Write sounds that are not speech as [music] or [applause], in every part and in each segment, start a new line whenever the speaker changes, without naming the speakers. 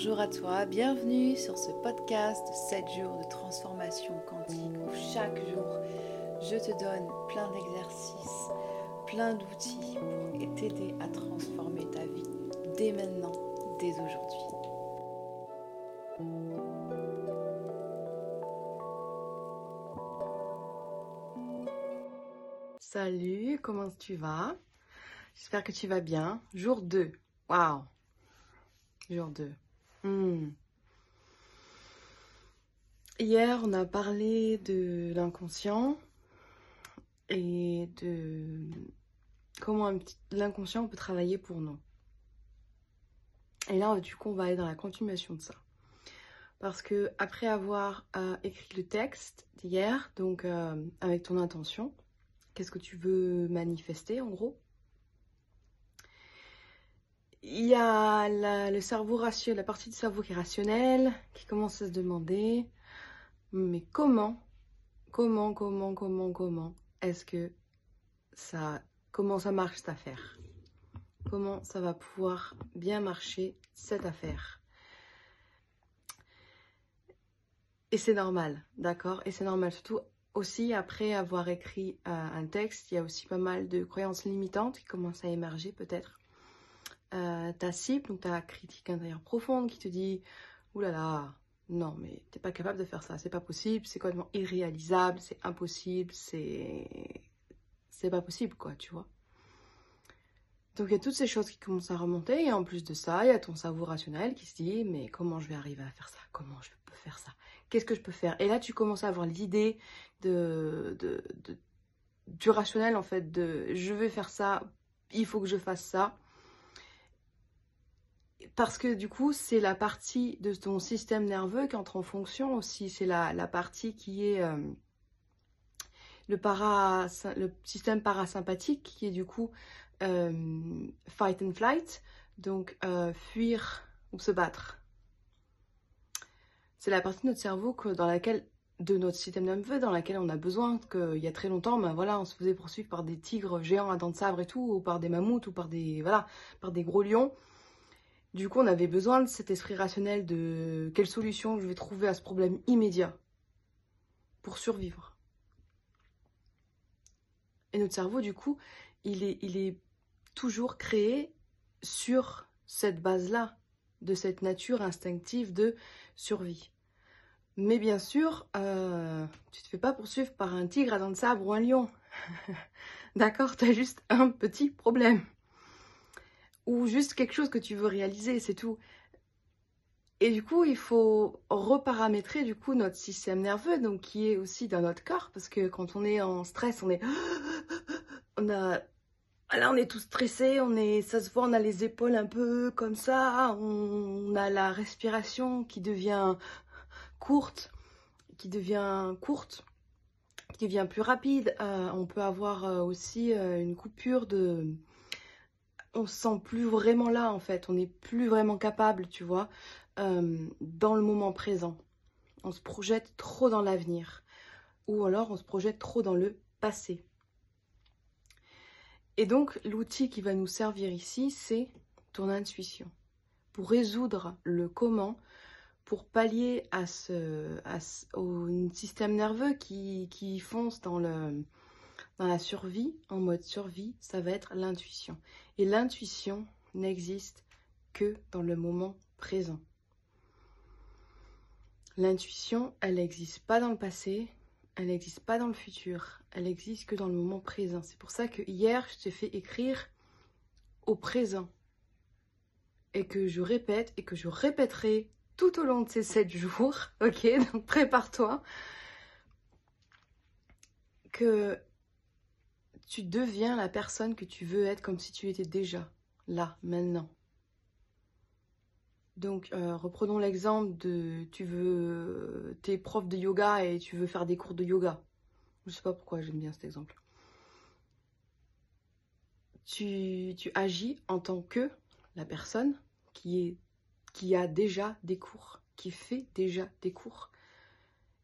Bonjour à toi, bienvenue sur ce podcast 7 jours de transformation quantique où chaque jour je te donne plein d'exercices, plein d'outils pour t'aider à transformer ta vie dès maintenant, dès aujourd'hui. Salut, comment tu vas? J'espère que tu vas bien. Jour 2. Waouh Jour 2. Hmm. Hier, on a parlé de l'inconscient et de comment l'inconscient peut travailler pour nous. Et là, du coup, on va aller dans la continuation de ça. Parce que après avoir euh, écrit le texte d'hier, donc euh, avec ton intention, qu'est-ce que tu veux manifester en gros? Il y a le cerveau rationnel, la partie du cerveau qui est rationnelle, qui commence à se demander, mais comment, comment, comment, comment, comment est-ce que ça, comment ça marche cette affaire? Comment ça va pouvoir bien marcher cette affaire? Et c'est normal, d'accord? Et c'est normal, surtout aussi après avoir écrit euh, un texte, il y a aussi pas mal de croyances limitantes qui commencent à émerger peut-être euh, ta cible, donc ta critique intérieure profonde qui te dit oulala, là là, non mais t'es pas capable de faire ça, c'est pas possible, c'est complètement irréalisable, c'est impossible, c'est c'est pas possible quoi, tu vois. Donc il y a toutes ces choses qui commencent à remonter et en plus de ça, il y a ton cerveau rationnel qui se dit mais comment je vais arriver à faire ça? Comment je peux faire ça? Qu'est-ce que je peux faire? Et là tu commences à avoir l'idée de, de, du rationnel en fait de je vais faire ça, il faut que je fasse ça parce que du coup, c'est la partie de ton système nerveux qui entre en fonction aussi. C'est la, partie qui est euh, le, para, le système parasympathique qui est du coup euh, fight and flight, donc euh, fuir ou se battre. C'est la partie de notre cerveau dans laquelle de notre système nerveux dans laquelle on a besoin qu'il y a très longtemps ben voilà on se faisait poursuivre par des tigres géants à dents de sabre et tout ou par des mammouths ou par des voilà par des gros lions du coup, on avait besoin de cet esprit rationnel de quelle solution je vais trouver à ce problème immédiat pour survivre. Et notre cerveau, du coup, il est, toujours créé sur cette base-là, de cette nature instinctive de survie. Mais bien sûr, euh, tu te fais pas poursuivre par un tigre à dents de sabre ou un lion. [laughs] D'accord Tu as juste un petit problème ou juste quelque chose que tu veux réaliser, c'est tout. Et du coup, il faut reparamétrer du coup notre système nerveux, donc qui est aussi dans notre corps, parce que quand on est en stress, on est, [gasps] on là, on est tout stressé, on est, ça se voit, on a les épaules un peu comme ça, on, a la respiration qui devient courte, qui devient courte, qui devient plus rapide. Euh, on peut avoir euh, aussi euh, une coupure de on se sent plus vraiment là en fait, on n'est plus vraiment capable, tu vois, euh, dans le moment présent. On se projette trop dans l'avenir ou alors on se projette trop dans le passé. Et donc l'outil qui va nous servir ici, c'est ton intuition. Pour résoudre le comment, pour pallier à ce, au système nerveux qui, qui fonce dans le, dans la survie, en mode survie, ça va être l'intuition. Et l'intuition n'existe que dans le moment présent. L'intuition, elle n'existe pas dans le passé, elle n'existe pas dans le futur, elle n'existe que dans le moment présent. C'est pour ça que hier, je t'ai fait écrire au présent. Et que je répète et que je répéterai tout au long de ces sept jours. [laughs] Ok, donc prépare-toi. Que tu deviens la personne que tu veux être comme si tu étais déjà là, maintenant. Donc, euh, reprenons l'exemple de tu veux, t'es prof de yoga et tu veux faire des cours de yoga. Je sais pas pourquoi j'aime bien cet exemple. Tu, agis en tant que la personne qui a déjà des cours, qui fait déjà des cours,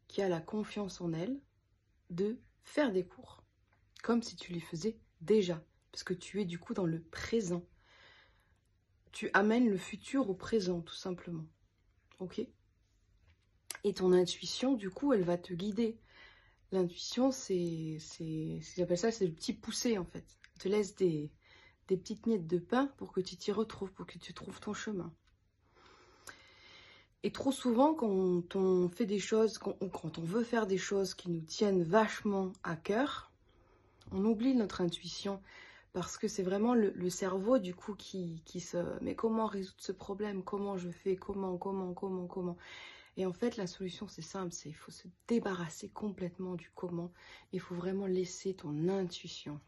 qui a la confiance en elle de faire des cours comme si tu les faisais déjà, parce que tu es du coup dans le présent. Tu amènes le futur au présent, tout simplement. Ok? Et ton intuition, du coup, elle va te guider. L'intuition, c'est, c'est, j'appelle ça, c'est le petit poussé en fait. Elle te laisse des, petites miettes de pain pour que tu t'y retrouves, pour que tu trouves ton chemin. Et trop souvent, quand on fait des choses, quand on, veut faire des choses qui nous tiennent vachement à cœur, on oublie notre intuition parce que c'est vraiment le, cerveau du coup qui, qui se... Mais comment résoudre ce problème? Comment je fais? Comment Comment Comment Comment? Et en fait, la solution, c'est simple, c'est il faut se débarrasser complètement du comment. Il faut vraiment laisser ton intuition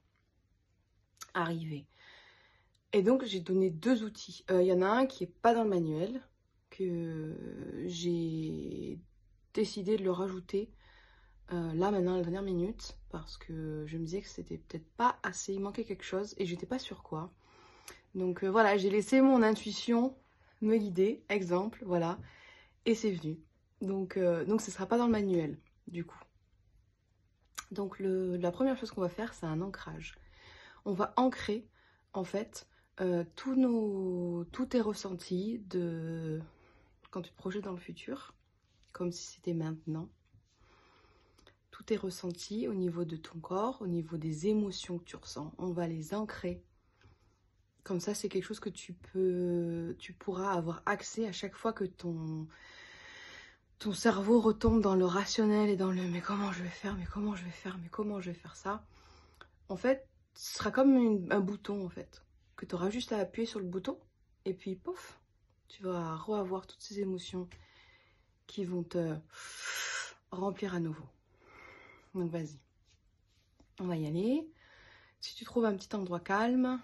arriver. Et donc, j'ai donné deux outils. Euh, il y en a un qui n'est pas dans le manuel, que j'ai décidé de le rajouter euh, là maintenant à la dernière minute parce que je me disais que c'était peut-être pas assez, il manquait quelque chose et j'étais pas sûre quoi. Donc euh, voilà, j'ai laissé mon intuition me guider, exemple, voilà, et c'est venu. Donc, euh, donc ce sera pas dans le manuel du coup. Donc la première chose qu'on va faire, c'est un ancrage. On va ancrer en fait tous nos, tes ressentis de, quand tu te projettes dans le futur, comme si c'était maintenant. Tout est ressenti au niveau de ton corps, au niveau des émotions que tu ressens. On va les ancrer. Comme ça, c'est quelque chose que tu peux, tu pourras avoir accès à chaque fois que ton, cerveau retombe dans le rationnel et dans le mais comment je vais faire, mais comment je vais faire, mais comment je vais faire ça? En fait, ce sera comme un bouton en fait, que tu auras juste à appuyer sur le bouton et puis pouf, tu vas reavoir toutes ces émotions qui vont te remplir à nouveau. Donc vas-y, on va y aller. Si tu trouves un petit endroit calme,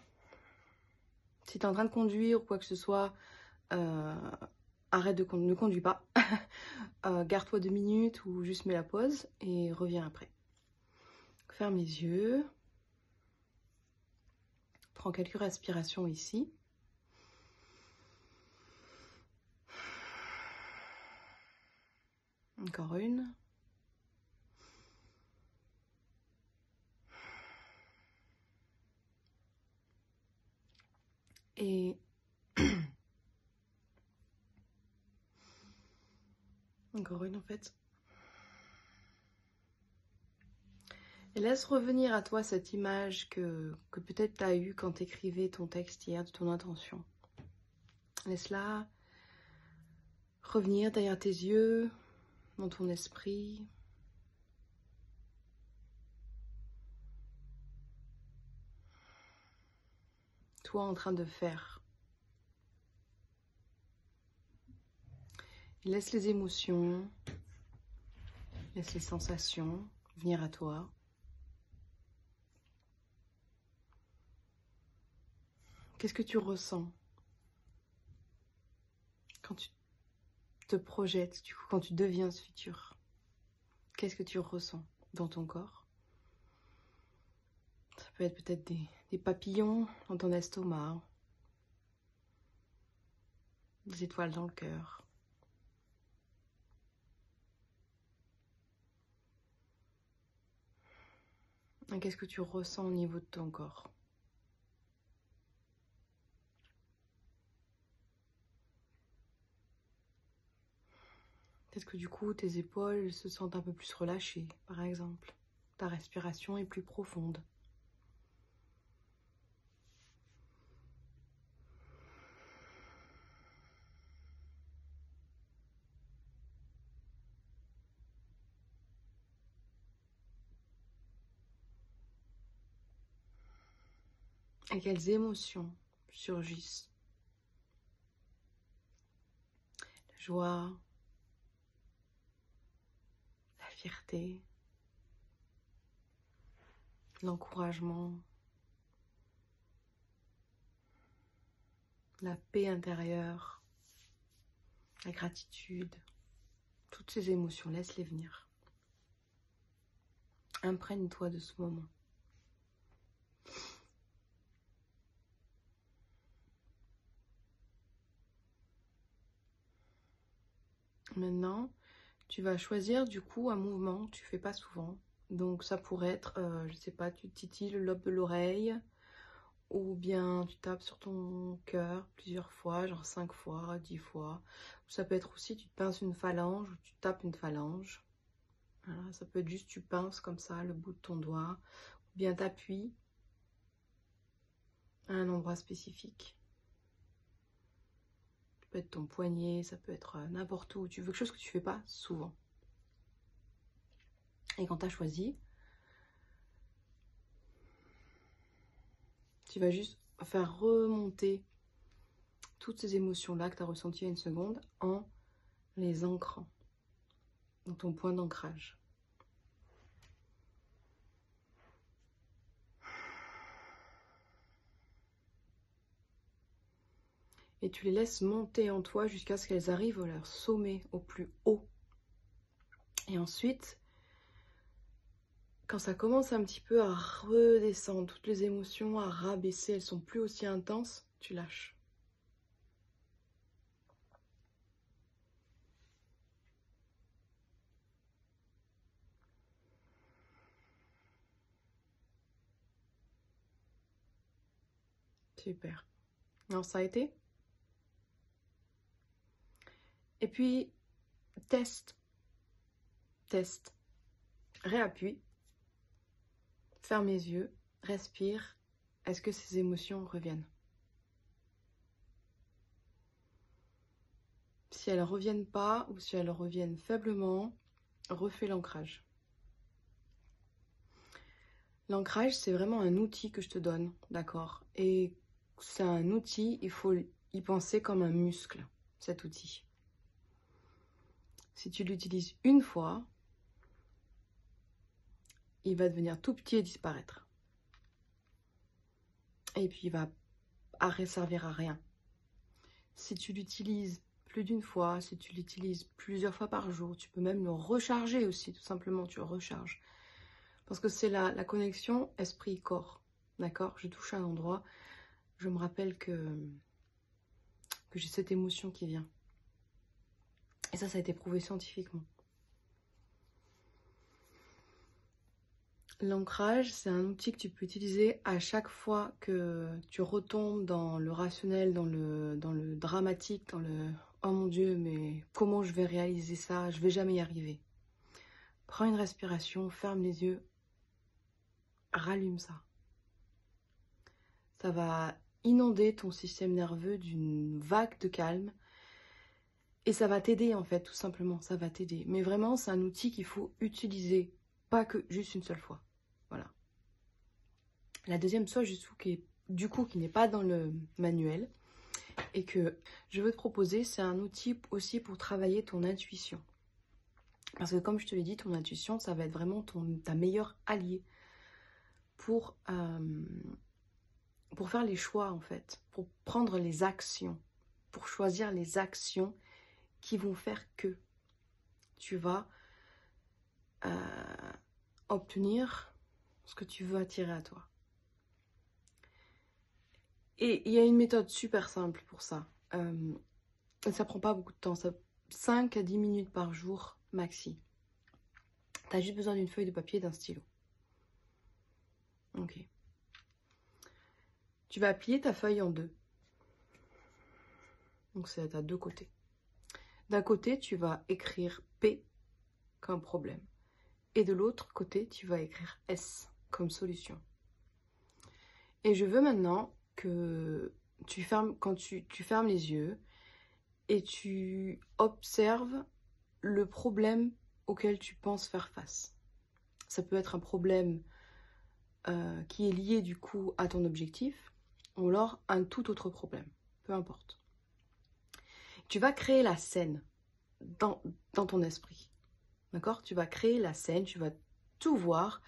si tu es en train de conduire ou quoi que ce soit, euh, arrête de conduire, ne conduis pas. [laughs] Euh, garde-toi deux minutes ou juste mets la pause et reviens après. Ferme les yeux. Prends quelques respirations ici. Encore une. Et [coughs] encore une en fait. Et laisse revenir à toi cette image que, peut-être tu as eue quand écrivais ton texte hier de ton intention. Laisse-la revenir derrière tes yeux, dans ton esprit. En train de faire. Laisse les émotions, laisse les sensations venir à toi. Qu'est-ce que tu ressens quand tu te projettes, quand tu deviens ce futur? Qu'est-ce que tu ressens dans ton corps? Peut être peut-être des, des papillons dans ton estomac, des étoiles dans le cœur. Qu'est-ce que tu ressens au niveau de ton corps? Peut-être que du coup, tes épaules se sentent un peu plus relâchées, par exemple. Ta respiration est plus profonde. Et quelles émotions surgissent La joie, fierté, l'encouragement, la paix intérieure, la gratitude, toutes ces émotions, laisse-les venir. Imprègne-toi de ce moment. Maintenant, tu vas choisir du coup un mouvement que tu fais pas souvent. Donc ça pourrait être, je euh, je sais pas, tu titilles le lobe de l'oreille ou bien tu tapes sur ton cœur plusieurs fois, genre 5 fois, 10 fois. Ça peut être aussi tu te pinces une phalange ou tu tapes une phalange. ça peut être juste tu pinces comme ça le bout de ton doigt, ou bien t'appuies à un endroit spécifique. Peut être ton poignet, ça peut être euh, n'importe où. Tu veux quelque chose que tu fais pas souvent. Et quand tu as choisi, tu vas juste faire remonter toutes ces émotions-là que tu as ressenties à une seconde en les ancrant dans ton point d'ancrage. Et tu les laisses monter en toi jusqu'à ce qu'elles arrivent à leur sommet, au plus haut. Et ensuite, quand ça commence un petit peu à redescendre, toutes les émotions à rabaisser, elles sont plus aussi intenses, tu lâches. Super. Non, ça a été Et puis, teste. Teste. Réappuie. Ferme les yeux, respire. Est-ce que ces émotions reviennent? Si elles ne reviennent pas ou si elles reviennent faiblement, refais l'ancrage. L'ancrage, c'est vraiment un outil que je te donne, d'accord? Et c'est un outil, il faut y penser comme un muscle, cet outil. Si tu l'utilises une fois, il va devenir tout petit et disparaître. Et puis il va servir à rien. Si tu l'utilises plus d'une fois, si tu l'utilises plusieurs fois par jour, tu peux même le recharger aussi, tout simplement, tu le recharges. Parce que c'est la, connexion esprit-corps. D'accord? Je touche à un endroit, je me rappelle que j'ai cette émotion qui vient. Et ça, ça a été prouvé scientifiquement. L'ancrage, c'est un outil que tu peux utiliser à chaque fois que tu retombes dans le rationnel, dans le, dramatique, dans le « Oh mon Dieu, mais comment je vais réaliser ça? Je vais jamais y arriver. » Prends une respiration, ferme les yeux, rallume ça. Ça va inonder ton système nerveux d'une vague de calme et ça va t'aider en fait, tout simplement, ça va t'aider. Mais vraiment, c'est un outil qu'il faut utiliser, pas que juste une seule fois. Voilà. La deuxième chose, qui du coup, qui n'est pas dans le manuel, et que je veux te proposer, c'est un outil aussi pour travailler ton intuition. Parce que comme je te l'ai dit, ton intuition, ça va être vraiment ton, ta meilleure alliée pour, euh, pour faire les choix, en fait, pour prendre les actions, pour choisir les actions qui vont faire que tu vas euh, obtenir ce que tu veux attirer à toi. Et il y a une méthode super simple pour ça. Euh, ça prend pas beaucoup de temps, ça, 5 à 10 minutes par jour maxi. Tu as juste besoin d'une feuille de papier et d'un stylo. Ok. Tu vas plier ta feuille en deux. Donc c'est à deux côtés. D'un côté, tu vas écrire P comme problème. Et de l'autre côté, tu vas écrire S comme solution. Et je veux maintenant que tu fermes, quand tu, fermes les yeux et tu observes le problème auquel tu penses faire face. Ça peut être un problème euh, qui est lié du coup à ton objectif ou alors un tout autre problème, peu importe. Tu vas créer la scène dans, ton esprit. D'accord? Tu vas créer la scène, tu vas tout voir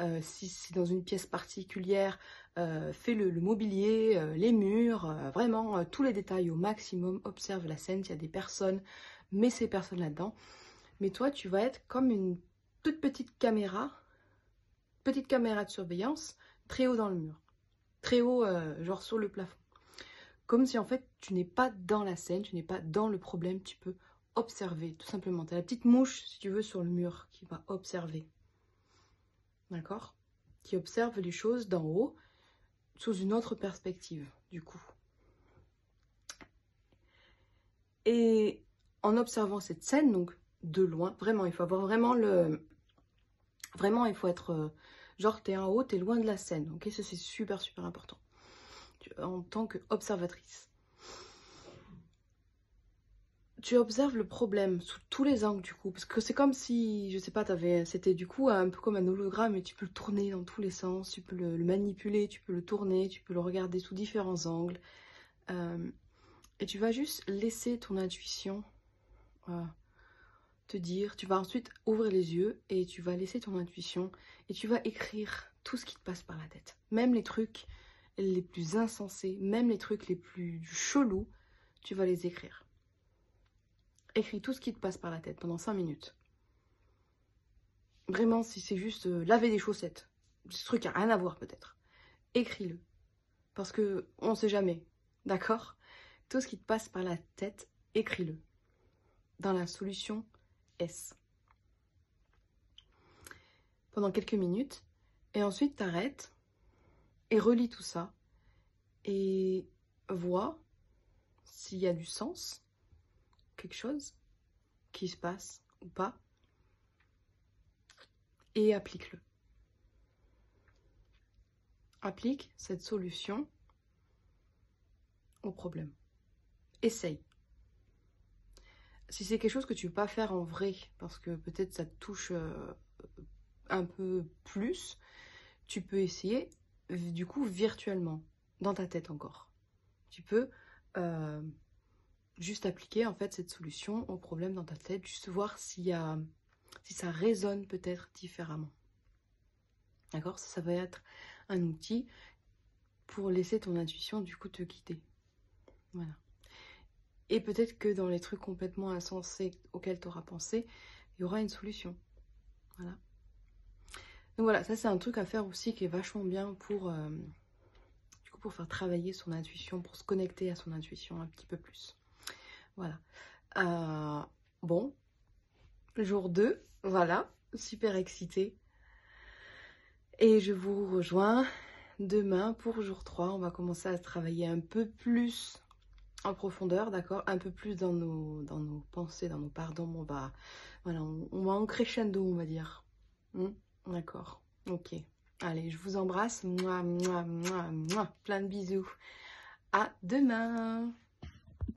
euh, si c'est dans une pièce particulière, euh, fais le, mobilier, euh, les murs, vraiment tous les détails au maximum. Observe la scène, il y a des personnes, mets ces personnes là-dedans. Mais toi, tu vas être comme une toute petite caméra, petite caméra de surveillance, très haut dans le mur, très haut, genre sur le plafond. Comme si en fait tu n'es pas dans la scène, tu n'es pas dans le problème, tu peux observer tout simplement. Tu as la petite mouche, si tu veux, sur le mur qui va observer d'accord? Qui observe les choses d'en haut sous une autre perspective, du coup. Et en observant cette scène, donc de loin, vraiment, il faut avoir vraiment le... Vraiment, il faut être... Euh, genre, t'es en haut, t'es loin de la scène, ok? Ça, c'est super, super important. En tant qu'observatrice. Tu observes le problème sous tous les angles, du coup. Parce que c'est comme si, je sais pas, avais, c'était du coup un peu comme un hologramme et tu peux le tourner dans tous les sens, tu peux le, manipuler, tu peux le tourner, tu peux le regarder sous différents angles. Euh, et tu vas juste laisser ton intuition te dire, tu vas ensuite ouvrir les yeux et tu vas laisser ton intuition et tu vas écrire tout ce qui te passe par la tête. Même les trucs les plus insensés, même les trucs les plus chelous, tu vas les écrire. Écris tout ce qui te passe par la tête pendant 5 minutes. Vraiment, si c'est juste euh, laver des chaussettes, ce truc a rien à voir peut-être. Écris-le. Parce que on sait jamais. D'accord? Tout ce qui te passe par la tête, écris-le dans la solution S. Pendant quelques minutes. Et ensuite, t'arrêtes et relis tout ça. Et vois s'il y a du sens, quelque chose qui se passe ou pas. Et applique-le. Applique cette solution au problème. Essaye si c'est quelque chose que tu veux pas faire en vrai, parce que peut-être ça te touche euh, un peu plus, tu peux essayer du coup virtuellement, dans ta tête encore. Tu peux euh, juste appliquer en fait cette solution au problème dans ta tête, juste voir y si ça résonne peut-être différemment. D'accord? Ça, ça va être un outil pour laisser ton intuition du coup te guider. Voilà. Et peut-être que dans les trucs complètement insensés auxquels tu auras pensé, il y aura une solution. Voilà. Donc voilà, ça c'est un truc à faire aussi qui est vachement bien pour, euh, du coup, pour faire travailler son intuition, pour se connecter à son intuition un petit peu plus. Voilà. Euh, bon, jour 2, voilà, super excitée. Et je vous rejoins demain pour jour 3. On va commencer à travailler un peu plus en profondeur, d'accord? Un peu plus dans nos, pensées, dans nos pardons. On va, voilà, on, va en crescendo, on va dire. Hmm? D'accord, ok. Allez, je vous embrasse. Moi, moi, moi, moi. Plein de bisous. À demain